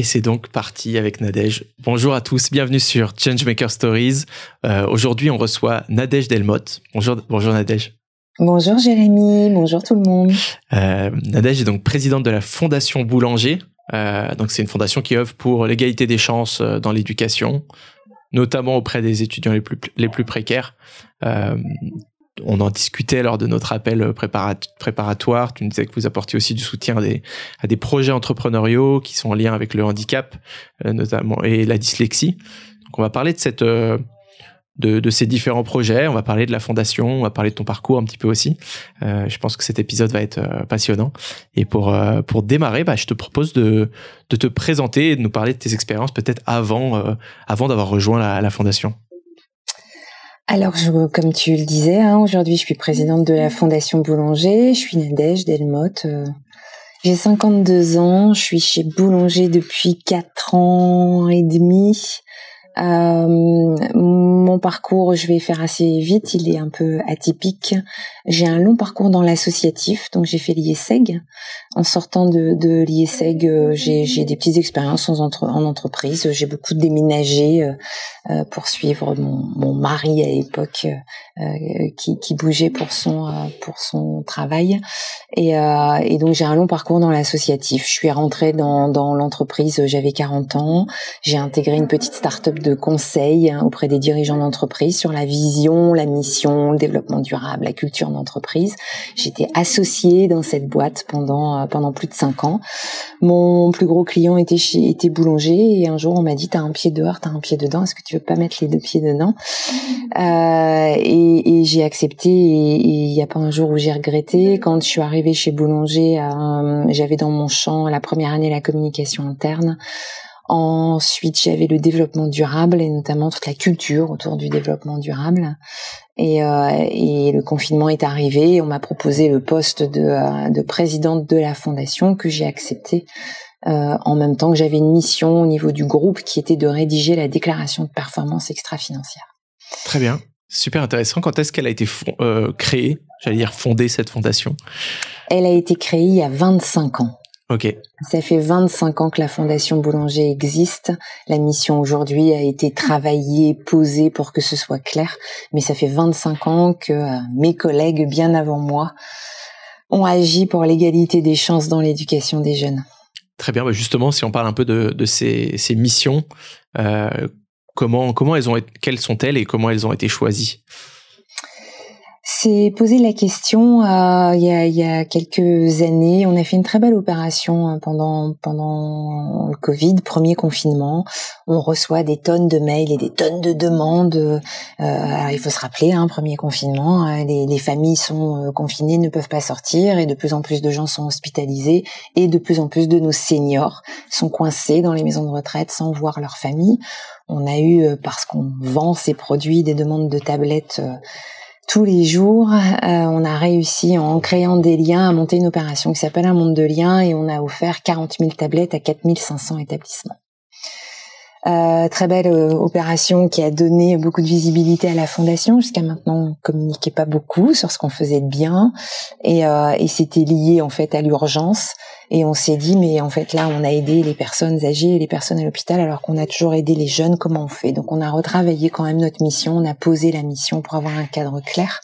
Et c'est donc parti avec Nadège. Bonjour à tous, bienvenue sur Changemaker Stories. Euh, Aujourd'hui, on reçoit Nadège Delmotte. Bonjour, bonjour Nadège. Bonjour Jérémy, bonjour tout le monde. Euh, Nadège est donc présidente de la Fondation Boulanger. Euh, donc c'est une fondation qui œuvre pour l'égalité des chances euh, dans l'éducation, notamment auprès des étudiants les plus, les plus précaires. Euh, on en discutait lors de notre appel préparatoire. Tu nous disais que vous apportiez aussi du soutien à des, projets entrepreneuriaux qui sont en lien avec le handicap, euh, notamment, et la dyslexie. Donc, on va parler de cette, euh, de, ces différents projets. On va parler de la fondation. On va parler de ton parcours un petit peu aussi. Euh, je pense que cet épisode va être euh, passionnant. Et pour, euh, démarrer, bah, je te propose de, de te présenter et de nous parler de tes expériences peut-être avant, d'avoir rejoint la fondation. Alors, je, comme tu le disais, hein, aujourd'hui, je suis présidente de la Fondation Boulanger. Je suis Nadège Delmotte. Euh, j'ai 52 ans. Je suis chez Boulanger depuis 4 ans et demi. Euh, mon parcours, je vais faire assez vite, il est un peu atypique. J'ai un long parcours dans l'associatif, donc j'ai fait l'IESEG. En sortant de, de l'IESEG, euh, j'ai des petites expériences en, entre, en entreprise. J'ai beaucoup déménagé euh, euh, pour suivre mon, mon mari à l'époque qui, qui, bougeait pour son pour son travail. Et, et donc j'ai un long parcours dans l'associatif. Je suis rentrée dans, dans l'entreprise, j'avais 40 ans. J'ai intégré une petite start-up de conseil hein, auprès des dirigeants d'entreprise sur la vision, la mission, le développement durable, la culture d'entreprise. J'étais associée dans cette boîte pendant pendant plus de cinq ans. Mon plus gros client était chez était boulanger et un jour on m'a dit t'as un pied dehors, t'as un pied dedans. Est-ce que tu veux pas mettre les deux pieds dedans? Euh, Et, et j'ai accepté. Et il y a pas un jour où j'ai regretté. Quand je suis arrivée chez Boulanger, euh, j'avais dans mon champ la première année la communication interne. Ensuite, j'avais le développement durable et notamment toute la culture autour du développement durable. Et, euh, et le confinement est arrivé. On m'a proposé le poste de, euh, de, présidente de la fondation que j'ai accepté. Euh, en même temps que j'avais une mission au niveau du groupe qui était de rédiger la déclaration de performance extra-financière. Très bien, super intéressant. Quand est-ce qu'elle a été euh, créée? J'allais dire fondée cette fondation? Elle a été créée il y a 25 ans. Ça fait 25 ans que la Fondation Boulanger existe. La mission aujourd'hui a été travaillée, posée pour que ce soit clair. Mais ça fait 25 ans que euh, mes collègues, bien avant moi, ont agi pour l'égalité des chances dans l'éducation des jeunes. Très bien. Bah, justement, si on parle un peu de, de ces, ces, missions, euh, comment, comment elles ont, quelles sont-elles et comment elles ont été choisies? S'est posé la question euh, il, y a, il, y a, quelques années. On a fait une très belle opération euh, pendant pendant le Covid, premier confinement. On reçoit des tonnes de mails et des tonnes de demandes. Euh, alors il faut se rappeler, hein, premier confinement, hein, les, les, familles sont euh, confinées, ne peuvent pas sortir, et de plus en plus de gens sont hospitalisés, et de plus en plus de nos seniors sont coincés dans les maisons de retraite sans voir leur famille. On a eu, euh, parce qu'on vend ces produits, des demandes de tablettes tous les jours. Euh, on a réussi en créant des liens à monter une opération qui s'appelle un monde de liens et on a offert 40 000 tablettes à 4500 établissements. Euh, très belle euh, opération qui a donné beaucoup de visibilité à la fondation. Jusqu'à maintenant, on communiquait pas beaucoup sur ce qu'on faisait de bien, et, euh, et c'était lié en fait à l'urgence. Et on s'est dit, mais en fait là, on a aidé les personnes âgées et les personnes à l'hôpital, alors qu'on a toujours aidé les jeunes. Comment on fait? Donc, on a retravaillé quand même notre mission. On a posé la mission pour avoir un cadre clair.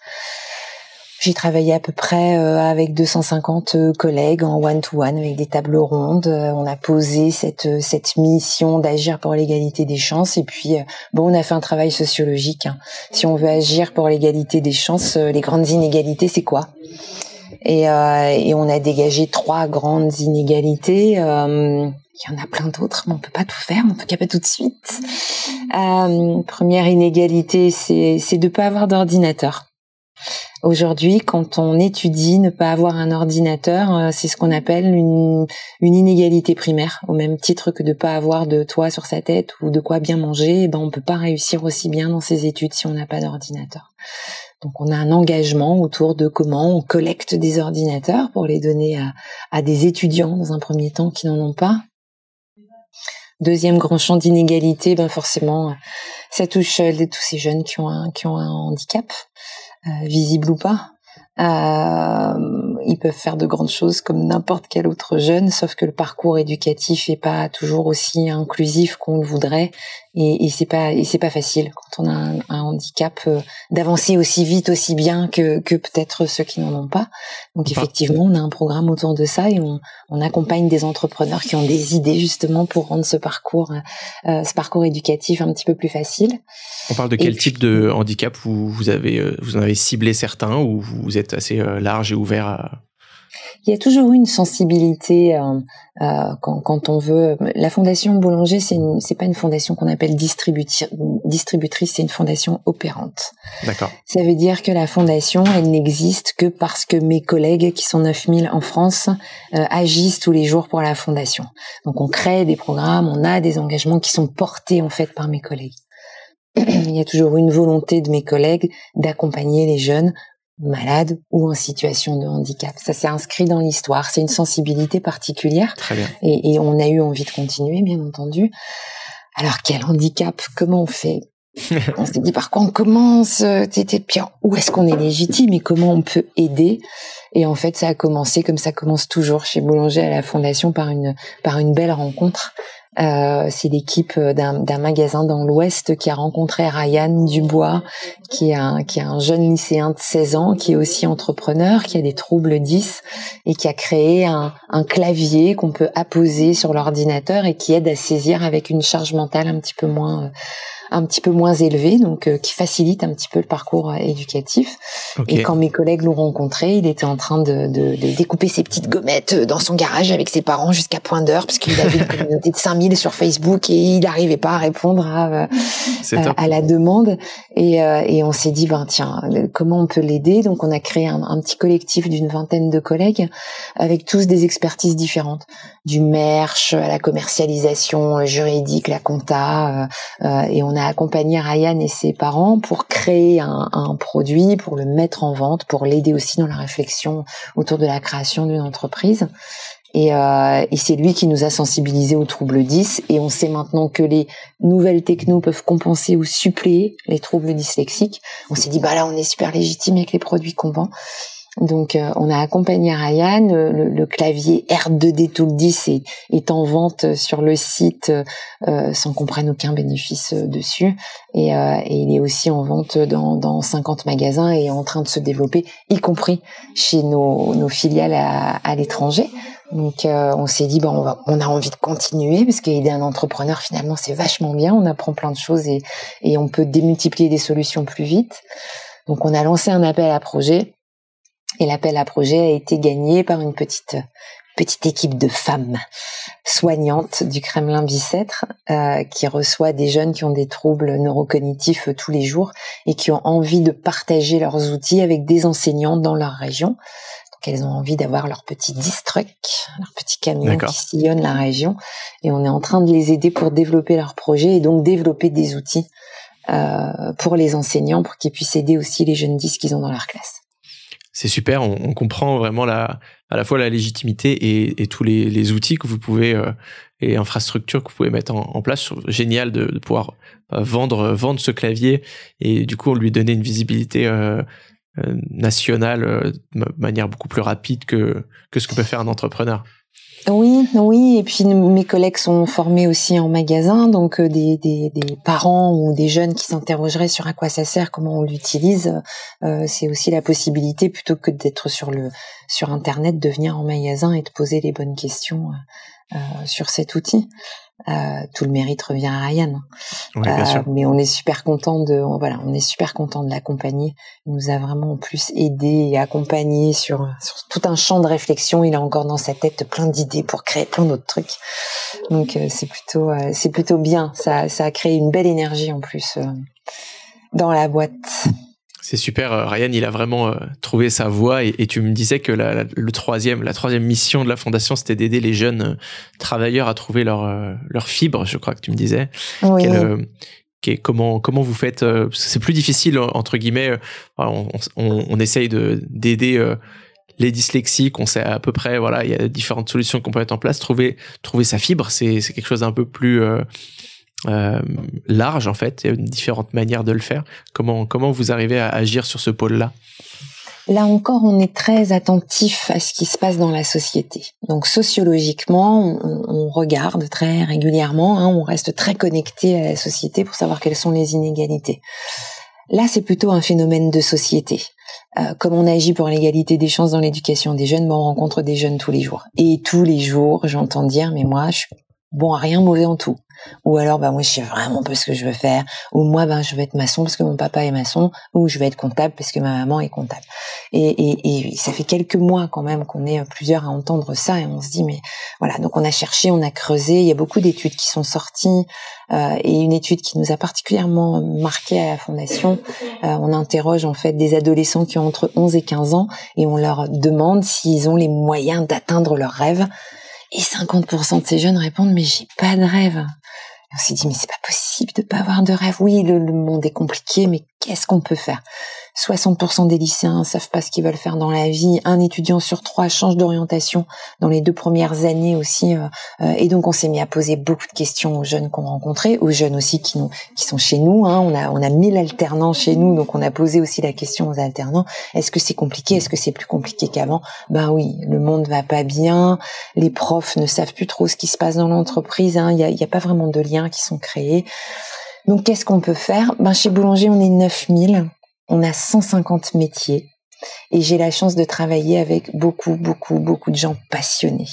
J'ai travaillé à peu près euh, avec 250 euh, collègues en one-to-one avec des tables rondes. Euh, on a posé cette cette mission d'agir pour l'égalité des chances et puis bon, on a fait un travail sociologique. Hein. Si on veut agir pour l'égalité des chances, les grandes inégalités, c'est quoi? Et, euh, et, on a dégagé trois grandes inégalités. Euh, il y en a plein d'autres, mais on peut pas tout faire, en tout cas pas tout de suite. Euh, première inégalité, c'est de pas avoir d'ordinateur. Aujourd'hui, quand on étudie, ne pas avoir un ordinateur, euh, c'est ce qu'on appelle une, inégalité primaire, au même titre que de pas avoir de toit sur sa tête ou de quoi bien manger. Eh ben, on peut pas réussir aussi bien dans ses études si on n'a pas d'ordinateur. Donc, on a un engagement autour de comment on collecte des ordinateurs pour les donner à, des étudiants dans un premier temps qui n'en ont pas. Deuxième grand champ d'inégalité, ben forcément, ça touche euh, tous ces jeunes qui ont un handicap. Euh, visible ou pas. Euh, ils peuvent faire de grandes choses comme n'importe quel autre jeune, sauf que le parcours éducatif est pas toujours aussi inclusif qu'on le voudrait, et, et c'est pas et c'est pas facile quand on a un, handicap euh, d'avancer aussi vite, aussi bien que, que peut-être ceux qui n'en ont pas. Donc effectivement, on a un programme autour de ça et on, on accompagne des entrepreneurs qui ont des idées justement pour rendre ce parcours euh, ce parcours éducatif un petit peu plus facile. On parle de quel type de handicap vous, vous avez euh, vous en avez ciblé certains ou vous êtes assez large et ouvert à il y a toujours une sensibilité euh, euh, quand, quand, on veut. La fondation Boulanger, c'est c'est pas une fondation qu'on appelle distributrice, c'est une fondation opérante. D'accord. Ça veut dire que la fondation, elle n'existe que parce que mes collègues, qui sont 9000 en France, euh, agissent tous les jours pour la fondation. Donc on crée des programmes, on a des engagements qui sont portés en fait par mes collègues. Il y a toujours une volonté de mes collègues d'accompagner les jeunes malade ou en situation de handicap. Ça s'est inscrit dans l'histoire. C'est une sensibilité particulière. Très bien. Et, on a eu envie de continuer, bien entendu. Alors quel handicap? Comment on fait? On s'est dit par quoi on commence? Pire. Où est-ce qu'on est légitime et comment on peut aider? Et en fait, ça a commencé comme ça commence toujours chez Boulanger à la Fondation par une par une belle rencontre euh, c'est l'équipe d'un magasin dans l'Ouest qui a rencontré Ryan Dubois, qui est, un, qui est un jeune lycéen de 16 ans, qui est aussi entrepreneur, qui a des troubles 10 et qui a créé un, un clavier qu'on peut apposer sur l'ordinateur et qui aide à saisir avec une charge mentale un petit peu moins un petit peu moins élevé, donc euh, qui facilite un petit peu le parcours euh, éducatif. Et quand mes collègues l'ont rencontré, il était en train de, de, de, découper ses petites gommettes euh, dans son garage avec ses parents jusqu'à point d'heure, parce qu'il avait une communauté de 5000 sur Facebook et il n'arrivait pas à répondre à, à, la demande. Et, et on s'est dit, ben tiens, comment on peut l'aider? Donc on a créé un, un petit collectif d'une vingtaine de collègues avec tous des expertises différentes, du merch à la commercialisation juridique, la compta, et on on a accompagné Ryan et ses parents pour créer un, produit, pour le mettre en vente, pour l'aider aussi dans la réflexion autour de la création d'une entreprise. Et, euh, et c'est lui qui nous a sensibilisés aux troubles 10. Et on sait maintenant que les nouvelles technos peuvent compenser ou suppléer les troubles dyslexiques. On s'est dit, bah là, on est super légitime avec les produits qu'on vend. Donc, euh, on a accompagné Ryan. Le, clavier R2D Tool 10 est, est, en vente sur le site euh, sans qu'on prenne aucun bénéfice euh, dessus. Et, et, il est aussi en vente dans, dans 50 magasins et en train de se développer, y compris chez nos, nos filiales à, à l'étranger. Donc, on s'est dit, bon, on, va, on, a envie de continuer parce qu'aider un entrepreneur, finalement, c'est vachement bien. On apprend plein de choses et, et on peut démultiplier des solutions plus vite. Donc, on a lancé un appel à projet et l'appel à projet a été gagné par une petite petite équipe de femmes soignantes du Kremlin Bicêtre euh, qui reçoit des jeunes qui ont des troubles neurocognitifs tous les jours et qui ont envie de partager leurs outils avec des enseignants dans leur région. Donc elles ont envie d'avoir leur petit distruck, leur petit camion qui sillonne la région. Et on est en train de les aider pour développer leur projet et donc développer des outils euh, pour les enseignants pour qu'ils puissent aider aussi les jeunes 10 qu'ils ont dans leur classe c'est super. On, comprend vraiment la, à la fois la légitimité et, tous les, outils que vous pouvez euh, et infrastructures que vous pouvez mettre en, place. Génial de, pouvoir euh, vendre vendre ce clavier et du coup lui donner une visibilité euh, nationale de manière beaucoup plus rapide que que ce que peut faire un entrepreneur. Oui, oui, et puis mes collègues sont formés aussi en magasin, donc euh, des, des, des parents ou des jeunes qui s'interrogeraient sur à quoi ça sert, comment on l'utilise, euh, c'est aussi la possibilité plutôt que d'être sur le sur internet, de venir en magasin et de poser les bonnes questions euh, sur cet outil. Euh, tout le mérite revient à Ryan. Euh, mais on est super content de, voilà, on est super content de l'accompagner. Il nous a vraiment en plus aidé et accompagné sur, sur, tout un champ de réflexion. Il a encore dans sa tête plein d'idées pour créer plein d'autres trucs. Donc euh, c'est plutôt, c'est plutôt bien. Ça, ça a créé une belle énergie en plus dans la boîte. C'est super, euh, Ryan, il a vraiment euh, trouvé sa voie et, tu me disais que la, le troisième, la troisième mission de la fondation, c'était d'aider les jeunes euh, travailleurs à trouver leur leur fibre. Je crois que tu me disais. Oui. comment comment vous faites C'est plus difficile entre guillemets. On, on, on essaye de d'aider les dyslexiques. On sait à peu près, voilà, il y a différentes solutions qu'on peut mettre en place. Trouver trouver sa fibre, c'est quelque chose d'un peu plus euh, large en fait. Il y a différentes manières de le faire. Comment comment vous arrivez à agir sur ce pôle-là? Là encore, on est très attentif à ce qui se passe dans la société. Donc sociologiquement, on, regarde très régulièrement, hein, on reste très connecté à la société pour savoir quelles sont les inégalités. Là, c'est plutôt un phénomène de société. Euh, comme on agit pour l'égalité des chances dans l'éducation des jeunes, ben, on rencontre des jeunes tous les jours. Et tous les jours, j'entends dire, mais moi, je bon à rien, mauvais en tout. Ou alors, bah, moi, je sais vraiment pas ce que je veux faire. Ou moi, ben, je veux être maçon parce que mon papa est maçon. Ou je veux être comptable parce que ma maman est comptable. Et, et, et ça fait quelques mois quand même qu'on est plusieurs à entendre ça et on se dit, mais voilà. Donc, on a cherché, on a creusé. Il y a beaucoup d'études qui sont sorties. Euh, et une étude qui nous a particulièrement marqué à la fondation. Euh, on interroge en fait des adolescents qui ont entre 11 et 15 ans et on leur demande s'ils ont les moyens d'atteindre leurs rêves. Et 50% de ces jeunes répondent mais j'ai pas de rêve. on s'est dit mais c'est pas possible de pas avoir de rêve. Oui, le monde est compliqué, mais qu'est-ce qu'on peut faire? 60% des lycéens savent pas ce qu'ils veulent faire dans la vie. Un étudiant sur trois change d'orientation dans les deux premières années aussi. Euh, euh, et donc on s'est mis à poser beaucoup de questions aux jeunes qu'on rencontrait, aux jeunes aussi qui nous, qui sont chez nous. Hein. On a on a 1000 alternants chez nous, donc on a posé aussi la question aux alternants est-ce que c'est compliqué? Est-ce que c'est plus compliqué qu'avant? Ben oui, le monde va pas bien. Les profs ne savent plus trop ce qui se passe dans l'entreprise. Hein. Il y, a, y a pas vraiment de liens qui sont créés. Donc qu'est-ce qu'on peut faire? Ben chez Boulanger, on est 9000 on a 150 métiers et j'ai la chance de travailler avec beaucoup, beaucoup, beaucoup de gens passionnés.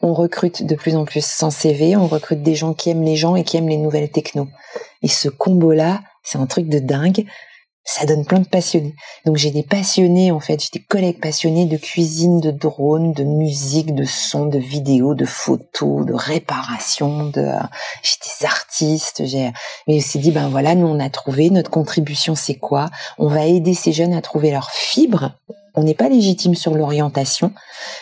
On recrute de plus en plus sans CV, on recrute des gens qui aiment les gens et qui aiment les nouvelles technos. Et ce combo-là, c'est un truc de dingue ça donne plein de passionnés. Donc j'ai des passionnés en fait, j'ai des collègues passionnés de cuisine, de drone, de musique, de son, de vidéo, de photos, de réparation, de j'ai des artistes, j'ai mais aussi dit ben voilà, nous on a trouvé notre contribution c'est quoi? On va aider ces jeunes à trouver leur fibre. On n'est pas légitime sur l'orientation,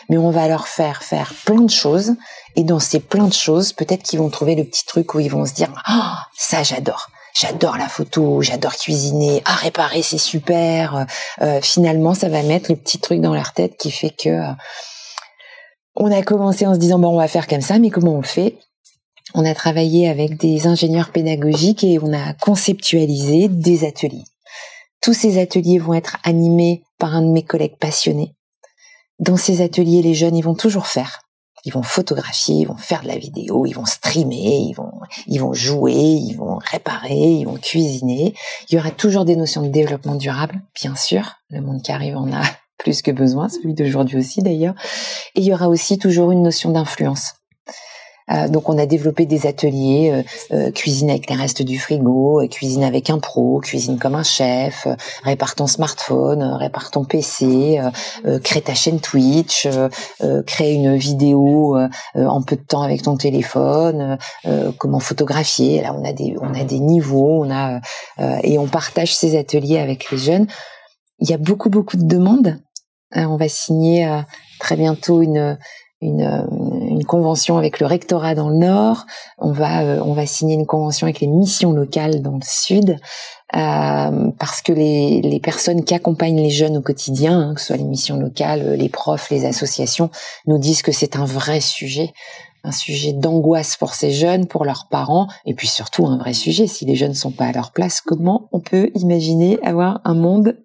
mais on va leur faire faire plein de choses et dans ces plein de choses, peut-être qu'ils vont trouver le petit truc où ils vont se dire "Ah, ça j'adore." J'adore la photo, j'adore cuisiner, à réparer c'est super. Euh, finalement, ça va mettre le petit truc dans leur tête qui fait que euh, on a commencé en se disant bon, on va faire comme ça, mais comment on fait? On a travaillé avec des ingénieurs pédagogiques et on a conceptualisé des ateliers. Tous ces ateliers vont être animés par un de mes collègues passionnés. Dans ces ateliers, les jeunes, ils vont toujours faire ils vont photographier, ils vont faire de la vidéo, ils vont streamer, ils vont, ils vont jouer, ils vont réparer, ils vont cuisiner. Il y aura toujours des notions de développement durable, bien sûr. Le monde qui arrive en a plus que besoin, celui d'aujourd'hui aussi d'ailleurs. Et il y aura aussi toujours une notion d'influence. Euh, donc on a développé des ateliers euh, euh, cuisine avec les restes du frigo, cuisine avec un pro, cuisine comme un chef, répare ton smartphone, répare ton PC, crée ta chaîne Twitch, crée une vidéo en peu de temps avec ton téléphone, comment photographier. Là on a des on a des niveaux, on a et on partage ces ateliers avec les jeunes. Il y a beaucoup beaucoup de demandes. on va signer très bientôt une une, une, convention avec le rectorat dans le nord, on va euh, on va signer une convention avec les missions locales dans le sud, euh, parce que les, les personnes qui accompagnent les jeunes au quotidien, hein, que ce soit les missions locales, les profs, les associations, nous disent que c'est un vrai sujet un sujet d'angoisse pour ces jeunes, pour leurs parents, et puis surtout un vrai sujet. Si les jeunes ne sont pas à leur place, comment on peut imaginer avoir un monde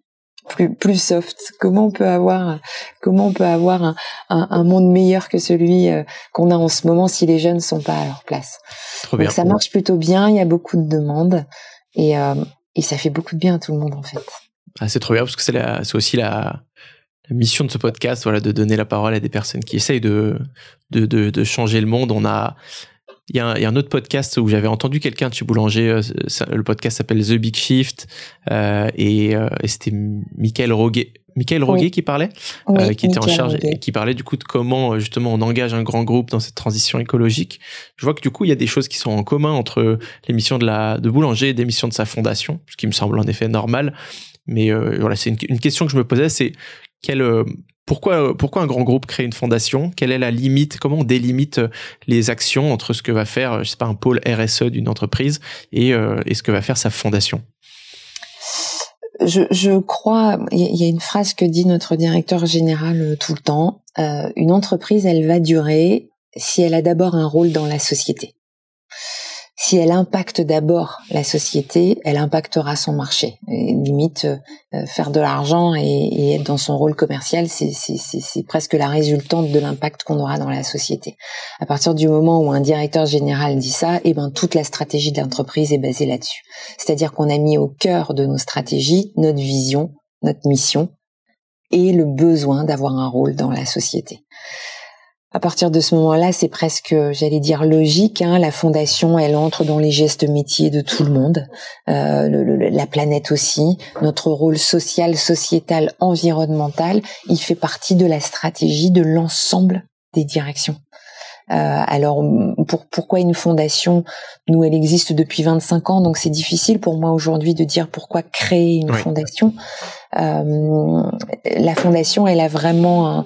plus plus soft Comment on peut avoir comment on peut avoir un, un, monde meilleur que celui euh, qu'on a en ce moment si les jeunes sont pas à leur place? Donc ça marche plutôt bien. Il y a beaucoup de demandes et euh, et ça fait beaucoup de bien à tout le monde en fait. Ah, c'est trop bien parce que c'est c'est aussi la, la mission de ce podcast, voilà, de donner la parole à des personnes qui essayent de, de, de, de changer le monde. On a, il y, a un, il y, a un autre podcast où j'avais entendu quelqu'un de chez Boulanger. Euh, le podcast s'appelle The Big Shift euh, et, euh, et c'était Michael Roguet. Michael Roguet qui parlait, euh, qui était en charge et qui parlait du coup de comment justement on engage un grand groupe dans cette transition écologique. Je vois que du coup il y a des choses qui sont en commun entre l'émission de la de Boulanger et l'émission de sa fondation, ce qui me semble en effet normal. Mais voilà, c'est une, question que je me posais, c'est quelle pourquoi, pourquoi un grand groupe crée une fondation? Quelle est la limite? Comment on délimite les actions entre ce que va faire, je sais pas, un pôle RSE d'une entreprise et, et ce que va faire sa fondation? Je, je crois, il y a une phrase que dit notre directeur général euh, tout le temps, euh, une entreprise, elle va durer si elle a d'abord un rôle dans la société si elle impacte d'abord la société, elle impactera son marché. Et limite, euh, faire de l'argent et, être dans son rôle commercial, c'est presque la résultante de l'impact qu'on aura dans la société. À partir du moment où un directeur général dit ça, eh ben toute la stratégie de l'entreprise est basée là-dessus. C'est-à-dire qu'on a mis au cœur de nos stratégies notre vision, notre mission et le besoin d'avoir un rôle dans la société à partir de ce moment-là, c'est presque, j'allais dire, logique. Hein. La fondation, elle entre dans les gestes métiers de tout le monde, euh, la planète aussi. Notre rôle social, sociétal, environnemental, il fait partie de la stratégie de l'ensemble des directions. Euh, alors, pour, pourquoi une fondation? Nous, elle existe depuis 25 ans, donc c'est difficile pour moi aujourd'hui de dire pourquoi créer une fondation. Euh, la fondation, elle a vraiment un,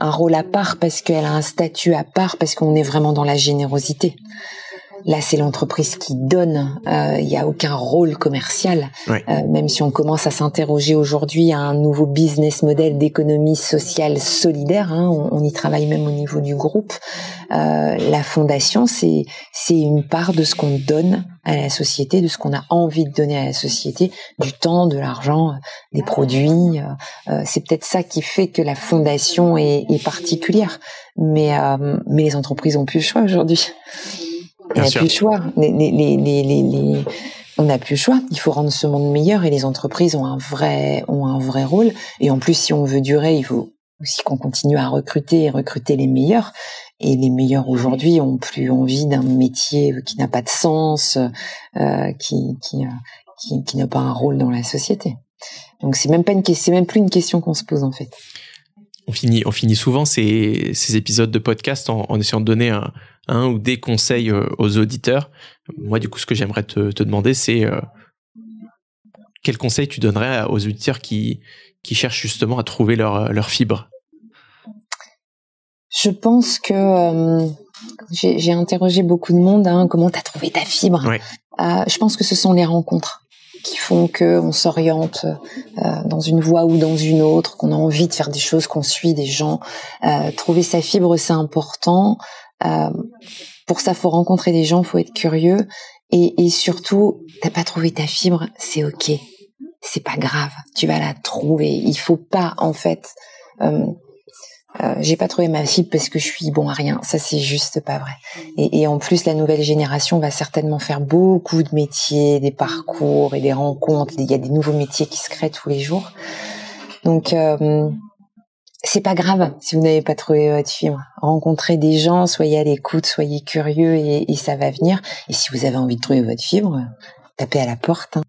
un rôle à part parce qu'elle a un statut à part parce qu'on est vraiment dans la générosité. Là, c'est l'entreprise qui donne. Euh, il n'y a aucun rôle commercial. Euh, même si on commence à s'interroger aujourd'hui à un nouveau business model d'économie sociale solidaire, hein, on, y travaille même au niveau du groupe. Euh, la fondation, c'est c'est une part de ce qu'on donne à la société, de ce qu'on a envie de donner à la société, du temps, de l'argent, des produits. c'est peut-être ça qui fait que la fondation est, est particulière. Mais mais les entreprises ont plus le choix aujourd'hui. On n'a plus le choix. on n'a plus le choix. Il faut rendre ce monde meilleur et les entreprises ont un vrai, ont un vrai rôle. Et en plus, si on veut durer, il faut aussi qu'on continue à recruter et recruter les meilleurs. Et les meilleurs aujourd'hui ont plus envie d'un métier qui n'a pas de sens, euh, qui, qui, qui, qui n'a pas un rôle dans la société. Donc c'est même pas une c'est même plus une question qu'on se pose en fait. On finit, on finit souvent ces, ces épisodes de podcast en, en essayant de donner un, un ou des conseils euh, aux auditeurs. Moi, du coup, ce que j'aimerais te, demander, c'est euh, quel conseil tu donnerais aux auditeurs qui, qui cherchent justement à trouver leur, leur fibre? Je pense que euh, j'ai interrogé beaucoup de monde. Hein, comment tu as trouvé ta fibre? Je pense que ce sont les rencontres qui font que on s'oriente dans une voie ou dans une autre, qu'on a envie de faire des choses, qu'on suit des gens. trouver sa fibre, c'est important. Euh, pour ça, faut rencontrer des gens, faut être curieux et, et surtout, t'as pas trouvé ta fibre, c'est ok, c'est pas grave, tu vas la trouver. Il faut pas en fait. Euh, j'ai pas trouvé ma fibre parce que je suis bon à rien. Ça, c'est juste pas vrai. Et, en plus, la nouvelle génération va certainement faire beaucoup de métiers, des parcours et des rencontres. Il y a des nouveaux métiers qui se créent tous les jours. Donc, euh, c'est pas grave si vous n'avez pas trouvé votre fibre. Rencontrez des gens, soyez à l'écoute, soyez curieux et, ça va venir. Et si vous avez envie de trouver votre fibre, tapez à la porte. Hein.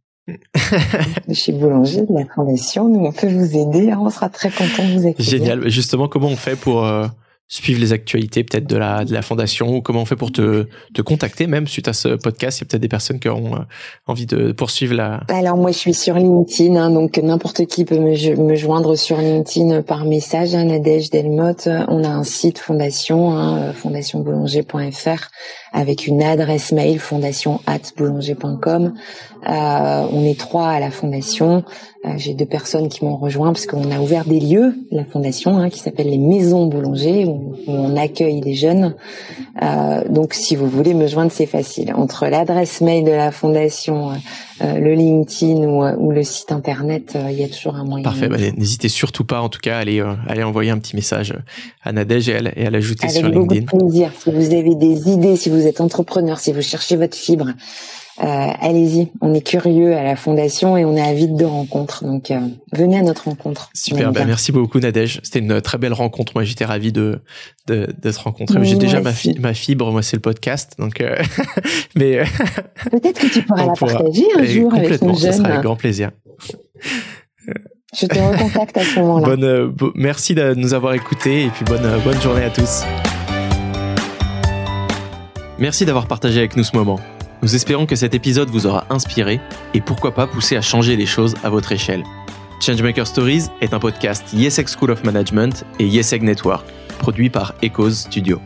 Chez Boulanger, de la Fondation, nous on peut vous aider. Hein. On sera très content de vous accueillir. Génial. Justement, comment on fait pour euh, suivre les actualités peut-être de la, de la fondation ou comment on fait pour te, te contacter même suite à ce podcast? Il y a peut-être des personnes qui auront euh, envie de poursuivre la... Alors moi je suis sur LinkedIn, hein, donc n'importe qui peut me, me, joindre sur LinkedIn par message, hein, Nadège Delmotte. On a un site fondation, hein, euh, fondationboulanger.fr avec une adresse mail fondation@boulanger.com. Euh, on est trois à la fondation. Euh, j'ai deux personnes qui m'ont rejoint parce qu'on a ouvert des lieux, la fondation, hein, qui s'appelle les Maisons Boulanger, où, on accueille les jeunes. Euh, donc, si vous voulez me joindre, c'est facile. Entre l'adresse mail de la fondation, euh, le LinkedIn ou, ou, le site internet, il y a toujours un moyen. Parfait. Bah, n'hésitez surtout pas, en tout cas, à aller, aller envoyer un petit message à Nadège et à, l'ajouter sur LinkedIn. Avec beaucoup de plaisir. Si vous avez des idées, si vous êtes entrepreneur, si vous cherchez votre fibre, euh, allez-y, on est curieux à la fondation et on est avide de rencontres. Donc euh, venez à notre rencontre. Super, bah, merci beaucoup Nadège. C'était une très belle rencontre. Moi j'étais ravi de de, de te rencontrer. J'ai déjà ma, ma fibre, moi c'est le podcast. Donc euh, mais peut-être que tu pourras la partager un jour avec nos jeunes. Ça sera avec grand plaisir. Je te recontacte à ce moment-là. Bonne, merci de nous avoir écoutés et puis bonne, bonne journée à tous. Merci d'avoir partagé avec nous ce moment. Nous espérons que cet épisode vous aura inspiré et pourquoi pas poussé à changer les choses à votre échelle. Changemaker Stories est un podcast YesEg School of Management et YesEg Network, produit par Echoes Studio.